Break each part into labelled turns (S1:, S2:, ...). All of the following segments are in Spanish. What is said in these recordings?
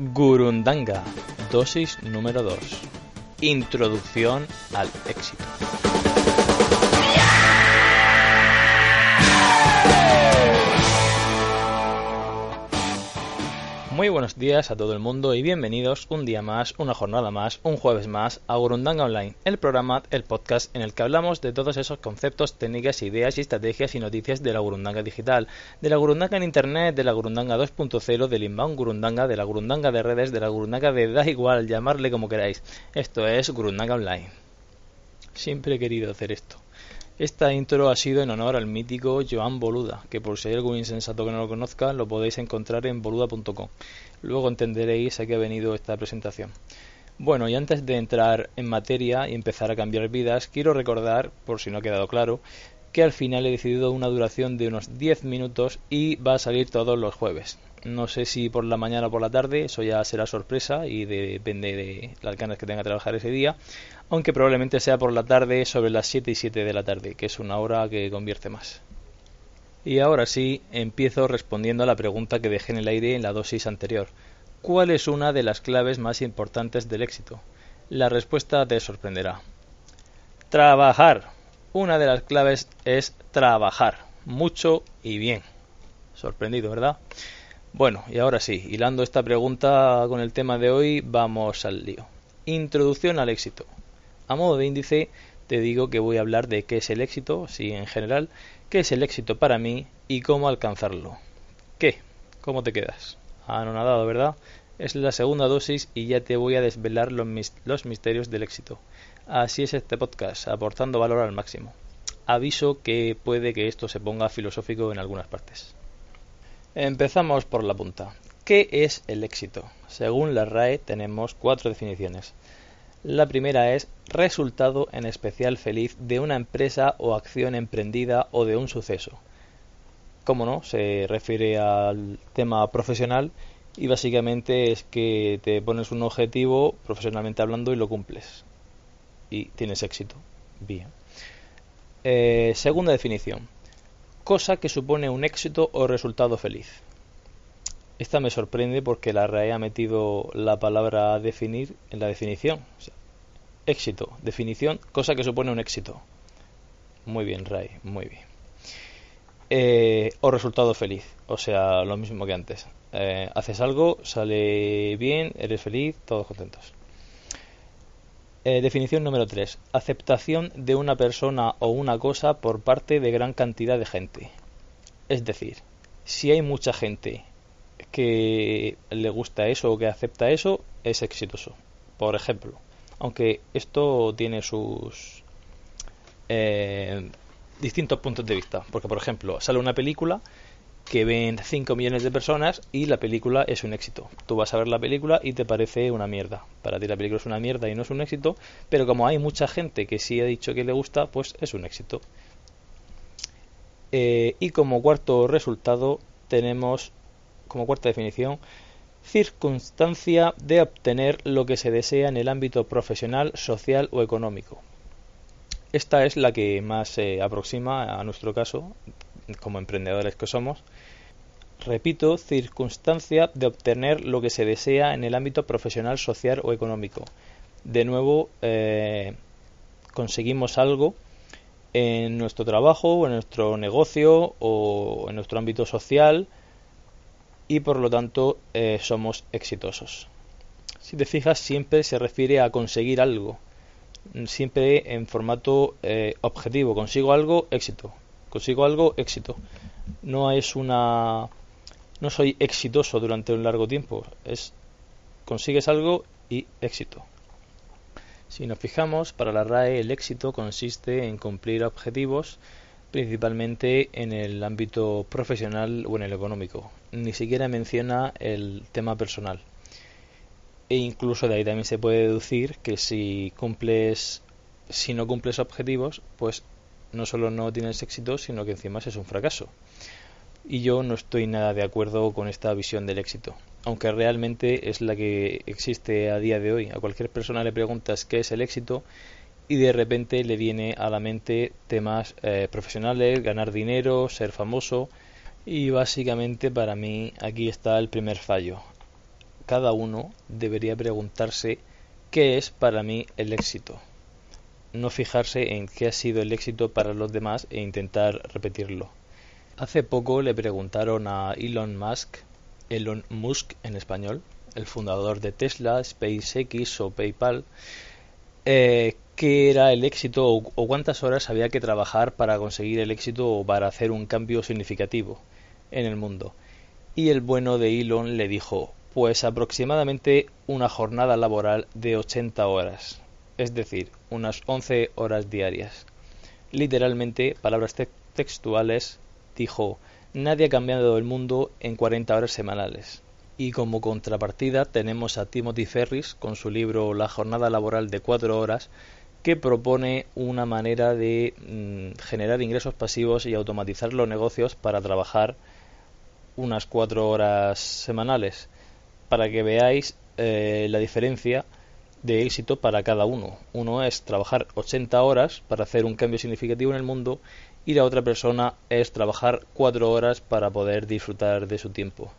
S1: Gurundanga, dosis número 2. Introducción al éxito. Muy buenos días a todo el mundo y bienvenidos un día más, una jornada más, un jueves más a Gurundanga Online, el programa, el podcast en el que hablamos de todos esos conceptos, técnicas, ideas y estrategias y noticias de la Gurundanga digital, de la Gurundanga en Internet, de la Gurundanga 2.0, del inbound Gurundanga, de la Gurundanga de redes, de la Gurundanga de da igual, llamarle como queráis. Esto es Gurundanga Online. Siempre he querido hacer esto. Esta intro ha sido en honor al mítico Joan Boluda, que por si hay algún insensato que no lo conozca, lo podéis encontrar en boluda.com. Luego entenderéis a qué ha venido esta presentación. Bueno, y antes de entrar en materia y empezar a cambiar vidas, quiero recordar, por si no ha quedado claro, que al final he decidido una duración de unos 10 minutos y va a salir todos los jueves. No sé si por la mañana o por la tarde, eso ya será sorpresa y depende de las ganas que tenga de trabajar ese día, aunque probablemente sea por la tarde sobre las 7 y 7 de la tarde, que es una hora que convierte más. Y ahora sí, empiezo respondiendo a la pregunta que dejé en el aire en la dosis anterior. ¿Cuál es una de las claves más importantes del éxito? La respuesta te sorprenderá. Trabajar. Una de las claves es trabajar, mucho y bien. Sorprendido, ¿verdad? Bueno, y ahora sí, hilando esta pregunta con el tema de hoy, vamos al lío. Introducción al éxito. A modo de índice, te digo que voy a hablar de qué es el éxito, sí, en general, qué es el éxito para mí y cómo alcanzarlo. ¿Qué? ¿Cómo te quedas? Anonadado, ¿verdad? Es la segunda dosis y ya te voy a desvelar los, los misterios del éxito. Así es este podcast, aportando valor al máximo. Aviso que puede que esto se ponga filosófico en algunas partes. Empezamos por la punta. ¿Qué es el éxito? Según la RAE tenemos cuatro definiciones. La primera es resultado en especial feliz de una empresa o acción emprendida o de un suceso. Como no, se refiere al tema profesional y básicamente es que te pones un objetivo profesionalmente hablando y lo cumples. Y tienes éxito. Bien. Eh, segunda definición cosa que supone un éxito o resultado feliz. Esta me sorprende porque la RAE ha metido la palabra definir en la definición. éxito, definición, cosa que supone un éxito. Muy bien, RAE, muy bien. Eh, o resultado feliz, o sea, lo mismo que antes. Eh, haces algo, sale bien, eres feliz, todos contentos. Eh, definición número 3. Aceptación de una persona o una cosa por parte de gran cantidad de gente. Es decir, si hay mucha gente que le gusta eso o que acepta eso, es exitoso. Por ejemplo, aunque esto tiene sus eh, distintos puntos de vista. Porque, por ejemplo, sale una película que ven 5 millones de personas y la película es un éxito. Tú vas a ver la película y te parece una mierda. Para ti la película es una mierda y no es un éxito, pero como hay mucha gente que sí ha dicho que le gusta, pues es un éxito. Eh, y como cuarto resultado tenemos, como cuarta definición, circunstancia de obtener lo que se desea en el ámbito profesional, social o económico. Esta es la que más se aproxima a nuestro caso, como emprendedores que somos, repito, circunstancia de obtener lo que se desea en el ámbito profesional, social o económico. De nuevo, eh, conseguimos algo en nuestro trabajo, o en nuestro negocio o en nuestro ámbito social y por lo tanto eh, somos exitosos. Si te fijas, siempre se refiere a conseguir algo, siempre en formato eh, objetivo. Consigo algo, éxito. Consigo algo, éxito. No es una no soy exitoso durante un largo tiempo, es consigues algo y éxito. Si nos fijamos, para la RAE el éxito consiste en cumplir objetivos principalmente en el ámbito profesional o en el económico. Ni siquiera menciona el tema personal. E incluso de ahí también se puede deducir que si cumples si no cumples objetivos, pues no solo no tienes éxito, sino que encima es un fracaso y yo no estoy nada de acuerdo con esta visión del éxito, aunque realmente es la que existe a día de hoy. A cualquier persona le preguntas qué es el éxito y de repente le viene a la mente temas eh, profesionales, ganar dinero, ser famoso y básicamente para mí aquí está el primer fallo. cada uno debería preguntarse qué es para mí el éxito. No fijarse en qué ha sido el éxito para los demás e intentar repetirlo. Hace poco le preguntaron a Elon Musk, Elon Musk en español, el fundador de Tesla, SpaceX o PayPal, eh, qué era el éxito o, cuántas horas había que trabajar para conseguir el éxito o para hacer un cambio significativo en el mundo. Y el bueno de Elon le dijo, pues aproximadamente una jornada laboral de 80 horas, es decir, unas 11 horas diarias. Literalmente, palabras textuales, dijo, nadie ha cambiado el mundo en 40 horas semanales. Y como contrapartida tenemos a Timothy Ferris con su libro La jornada laboral de 4 horas, que propone una manera de mm, generar ingresos pasivos y automatizar los negocios para trabajar unas cuatro horas semanales para que veáis eh, la diferencia de éxito para cada uno. Uno es trabajar 80 horas para hacer un cambio significativo en el mundo y la otra persona es trabajar 4 horas para poder disfrutar de su tiempo.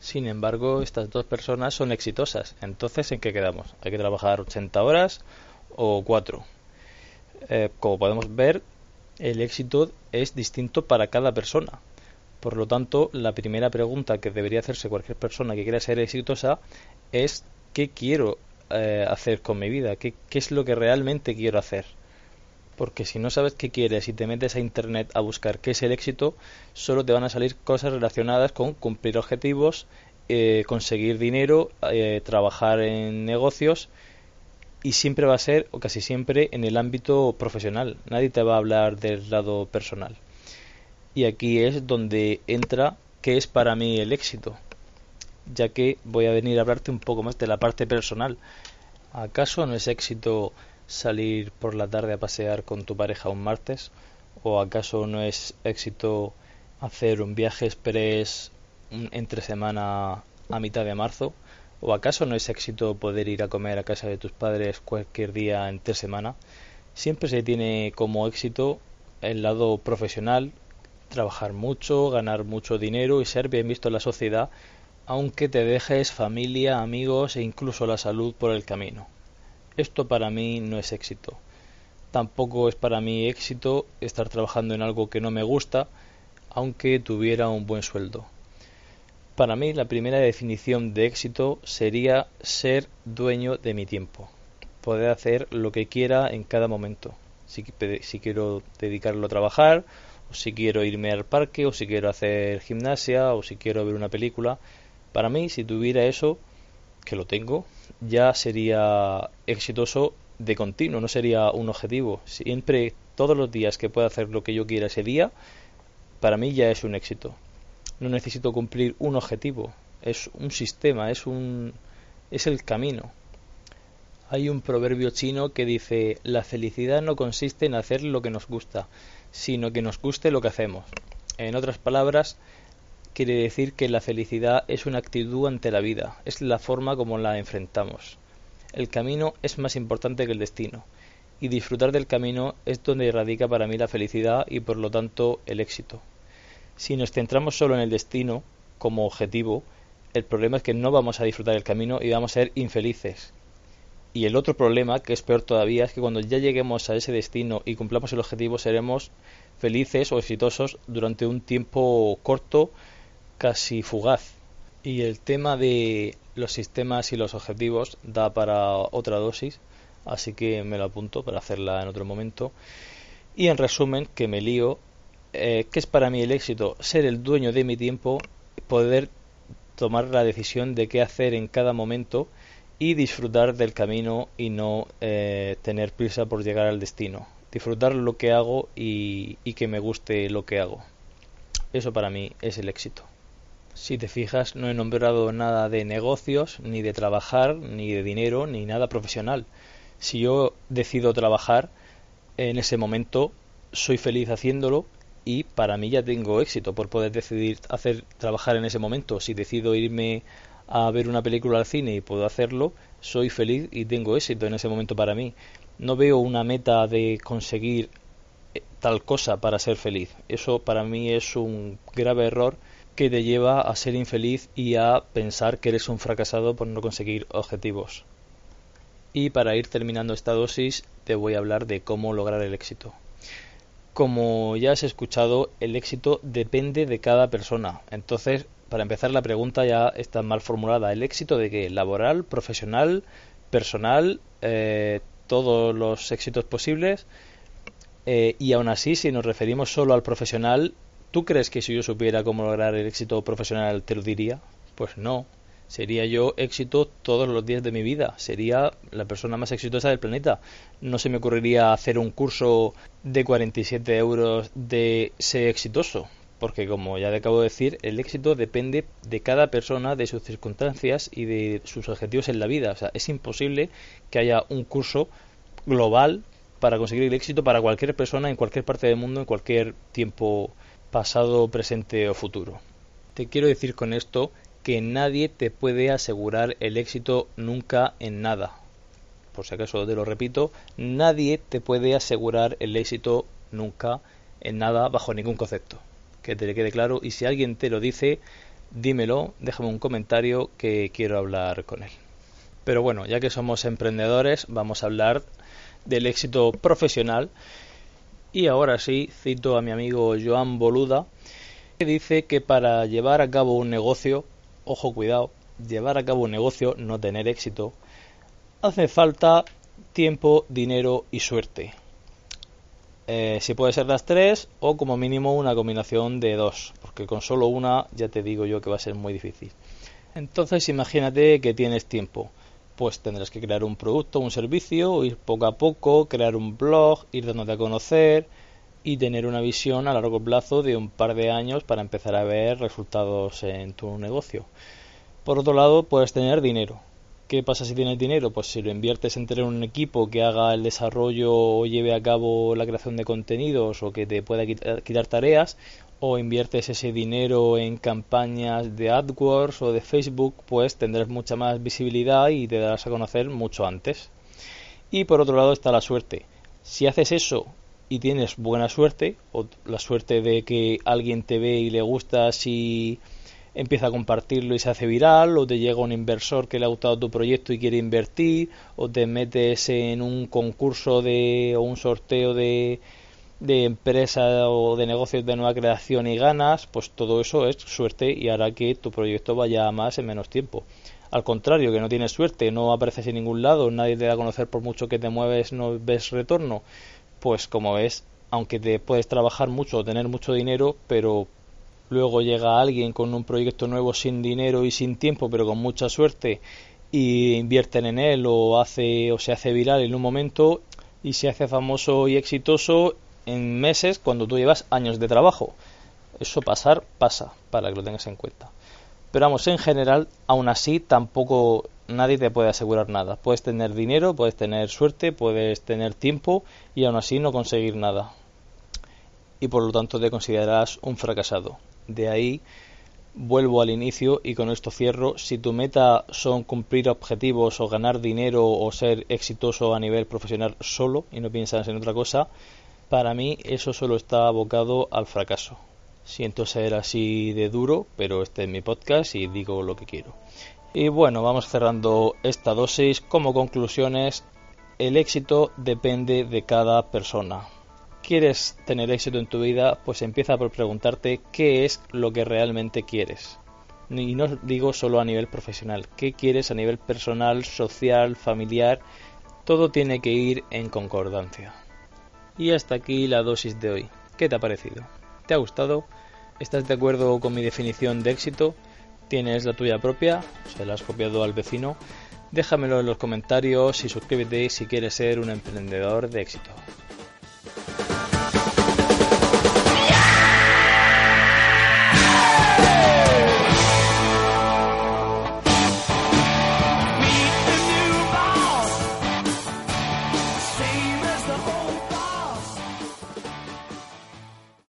S1: Sin embargo, estas dos personas son exitosas. Entonces, ¿en qué quedamos? ¿Hay que trabajar 80 horas o 4? Eh, como podemos ver, el éxito es distinto para cada persona. Por lo tanto, la primera pregunta que debería hacerse cualquier persona que quiera ser exitosa es ¿qué quiero eh, hacer con mi vida? ¿Qué, ¿Qué es lo que realmente quiero hacer? Porque si no sabes qué quieres y te metes a internet a buscar qué es el éxito, solo te van a salir cosas relacionadas con cumplir objetivos, eh, conseguir dinero, eh, trabajar en negocios y siempre va a ser, o casi siempre, en el ámbito profesional. Nadie te va a hablar del lado personal. Y aquí es donde entra qué es para mí el éxito, ya que voy a venir a hablarte un poco más de la parte personal. ¿Acaso no es éxito salir por la tarde a pasear con tu pareja un martes? ¿O acaso no es éxito hacer un viaje express entre semana a mitad de marzo? ¿O acaso no es éxito poder ir a comer a casa de tus padres cualquier día entre semana? Siempre se tiene como éxito el lado profesional trabajar mucho, ganar mucho dinero y ser bien visto en la sociedad, aunque te dejes familia, amigos e incluso la salud por el camino. Esto para mí no es éxito. Tampoco es para mí éxito estar trabajando en algo que no me gusta, aunque tuviera un buen sueldo. Para mí la primera definición de éxito sería ser dueño de mi tiempo, poder hacer lo que quiera en cada momento. Si, si quiero dedicarlo a trabajar o si quiero irme al parque, o si quiero hacer gimnasia, o si quiero ver una película. Para mí, si tuviera eso, que lo tengo, ya sería exitoso de continuo, no sería un objetivo. Siempre, todos los días que pueda hacer lo que yo quiera ese día, para mí ya es un éxito. No necesito cumplir un objetivo, es un sistema, es un es el camino. Hay un proverbio chino que dice, la felicidad no consiste en hacer lo que nos gusta, sino que nos guste lo que hacemos. En otras palabras, quiere decir que la felicidad es una actitud ante la vida, es la forma como la enfrentamos. El camino es más importante que el destino, y disfrutar del camino es donde radica para mí la felicidad y por lo tanto el éxito. Si nos centramos solo en el destino como objetivo, el problema es que no vamos a disfrutar del camino y vamos a ser infelices. Y el otro problema, que es peor todavía, es que cuando ya lleguemos a ese destino y cumplamos el objetivo, seremos felices o exitosos durante un tiempo corto, casi fugaz. Y el tema de los sistemas y los objetivos da para otra dosis, así que me lo apunto para hacerla en otro momento. Y en resumen, que me lío, eh, ¿qué es para mí el éxito? Ser el dueño de mi tiempo, poder tomar la decisión de qué hacer en cada momento y disfrutar del camino y no eh, tener prisa por llegar al destino. Disfrutar lo que hago y, y que me guste lo que hago. Eso para mí es el éxito. Si te fijas, no he nombrado nada de negocios, ni de trabajar, ni de dinero, ni nada profesional. Si yo decido trabajar, en ese momento soy feliz haciéndolo y para mí ya tengo éxito por poder decidir hacer trabajar en ese momento. Si decido irme a ver una película al cine y puedo hacerlo, soy feliz y tengo éxito en ese momento para mí. No veo una meta de conseguir eh, tal cosa para ser feliz. Eso para mí es un grave error que te lleva a ser infeliz y a pensar que eres un fracasado por no conseguir objetivos. Y para ir terminando esta dosis te voy a hablar de cómo lograr el éxito. Como ya has escuchado, el éxito depende de cada persona. Entonces, para empezar, la pregunta ya está mal formulada. ¿El éxito de qué? ¿Laboral, profesional, personal? Eh, todos los éxitos posibles. Eh, y aún así, si nos referimos solo al profesional, ¿tú crees que si yo supiera cómo lograr el éxito profesional te lo diría? Pues no. Sería yo éxito todos los días de mi vida. Sería la persona más exitosa del planeta. No se me ocurriría hacer un curso de 47 euros de ser exitoso. Porque como ya te acabo de decir, el éxito depende de cada persona, de sus circunstancias y de sus objetivos en la vida. O sea, es imposible que haya un curso global para conseguir el éxito para cualquier persona en cualquier parte del mundo, en cualquier tiempo pasado, presente o futuro. Te quiero decir con esto que nadie te puede asegurar el éxito nunca en nada. Por si acaso te lo repito, nadie te puede asegurar el éxito nunca en nada bajo ningún concepto. Que te le quede claro y si alguien te lo dice, dímelo, déjame un comentario que quiero hablar con él. Pero bueno, ya que somos emprendedores, vamos a hablar del éxito profesional. Y ahora sí, cito a mi amigo Joan Boluda, que dice que para llevar a cabo un negocio ojo cuidado, llevar a cabo un negocio, no tener éxito, hace falta tiempo, dinero y suerte. Eh, si puede ser las tres o como mínimo una combinación de dos, porque con solo una ya te digo yo que va a ser muy difícil. Entonces imagínate que tienes tiempo, pues tendrás que crear un producto, un servicio, ir poco a poco, crear un blog, ir dándote a conocer, y tener una visión a largo plazo de un par de años para empezar a ver resultados en tu negocio. Por otro lado, puedes tener dinero. ¿Qué pasa si tienes dinero? Pues si lo inviertes en tener un equipo que haga el desarrollo o lleve a cabo la creación de contenidos o que te pueda quitar tareas, o inviertes ese dinero en campañas de AdWords o de Facebook, pues tendrás mucha más visibilidad y te darás a conocer mucho antes. Y por otro lado está la suerte. Si haces eso y tienes buena suerte, o la suerte de que alguien te ve y le gusta si empieza a compartirlo y se hace viral, o te llega un inversor que le ha gustado tu proyecto y quiere invertir, o te metes en un concurso de, o un sorteo de, de empresa o de negocios de nueva creación y ganas, pues todo eso es suerte y hará que tu proyecto vaya más en menos tiempo. Al contrario, que no tienes suerte, no apareces en ningún lado, nadie te da a conocer por mucho que te mueves, no ves retorno, pues como ves, aunque te puedes trabajar mucho tener mucho dinero, pero luego llega alguien con un proyecto nuevo sin dinero y sin tiempo, pero con mucha suerte y invierten en él o hace o se hace viral en un momento y se hace famoso y exitoso en meses cuando tú llevas años de trabajo. Eso pasar pasa, para que lo tengas en cuenta. Pero vamos, en general, aún así tampoco nadie te puede asegurar nada. Puedes tener dinero, puedes tener suerte, puedes tener tiempo y aún así no conseguir nada. Y por lo tanto te considerarás un fracasado. De ahí vuelvo al inicio y con esto cierro. Si tu meta son cumplir objetivos o ganar dinero o ser exitoso a nivel profesional solo y no piensas en otra cosa, para mí eso solo está abocado al fracaso. Siento ser así de duro, pero este es mi podcast y digo lo que quiero. Y bueno, vamos cerrando esta dosis. Como conclusiones, el éxito depende de cada persona. ¿Quieres tener éxito en tu vida? Pues empieza por preguntarte qué es lo que realmente quieres. Y no digo solo a nivel profesional, qué quieres a nivel personal, social, familiar. Todo tiene que ir en concordancia. Y hasta aquí la dosis de hoy. ¿Qué te ha parecido? ¿Te ha gustado? ¿Estás de acuerdo con mi definición de éxito? tienes la tuya propia, se la has copiado al vecino, déjamelo en los comentarios y suscríbete si quieres ser un emprendedor de éxito.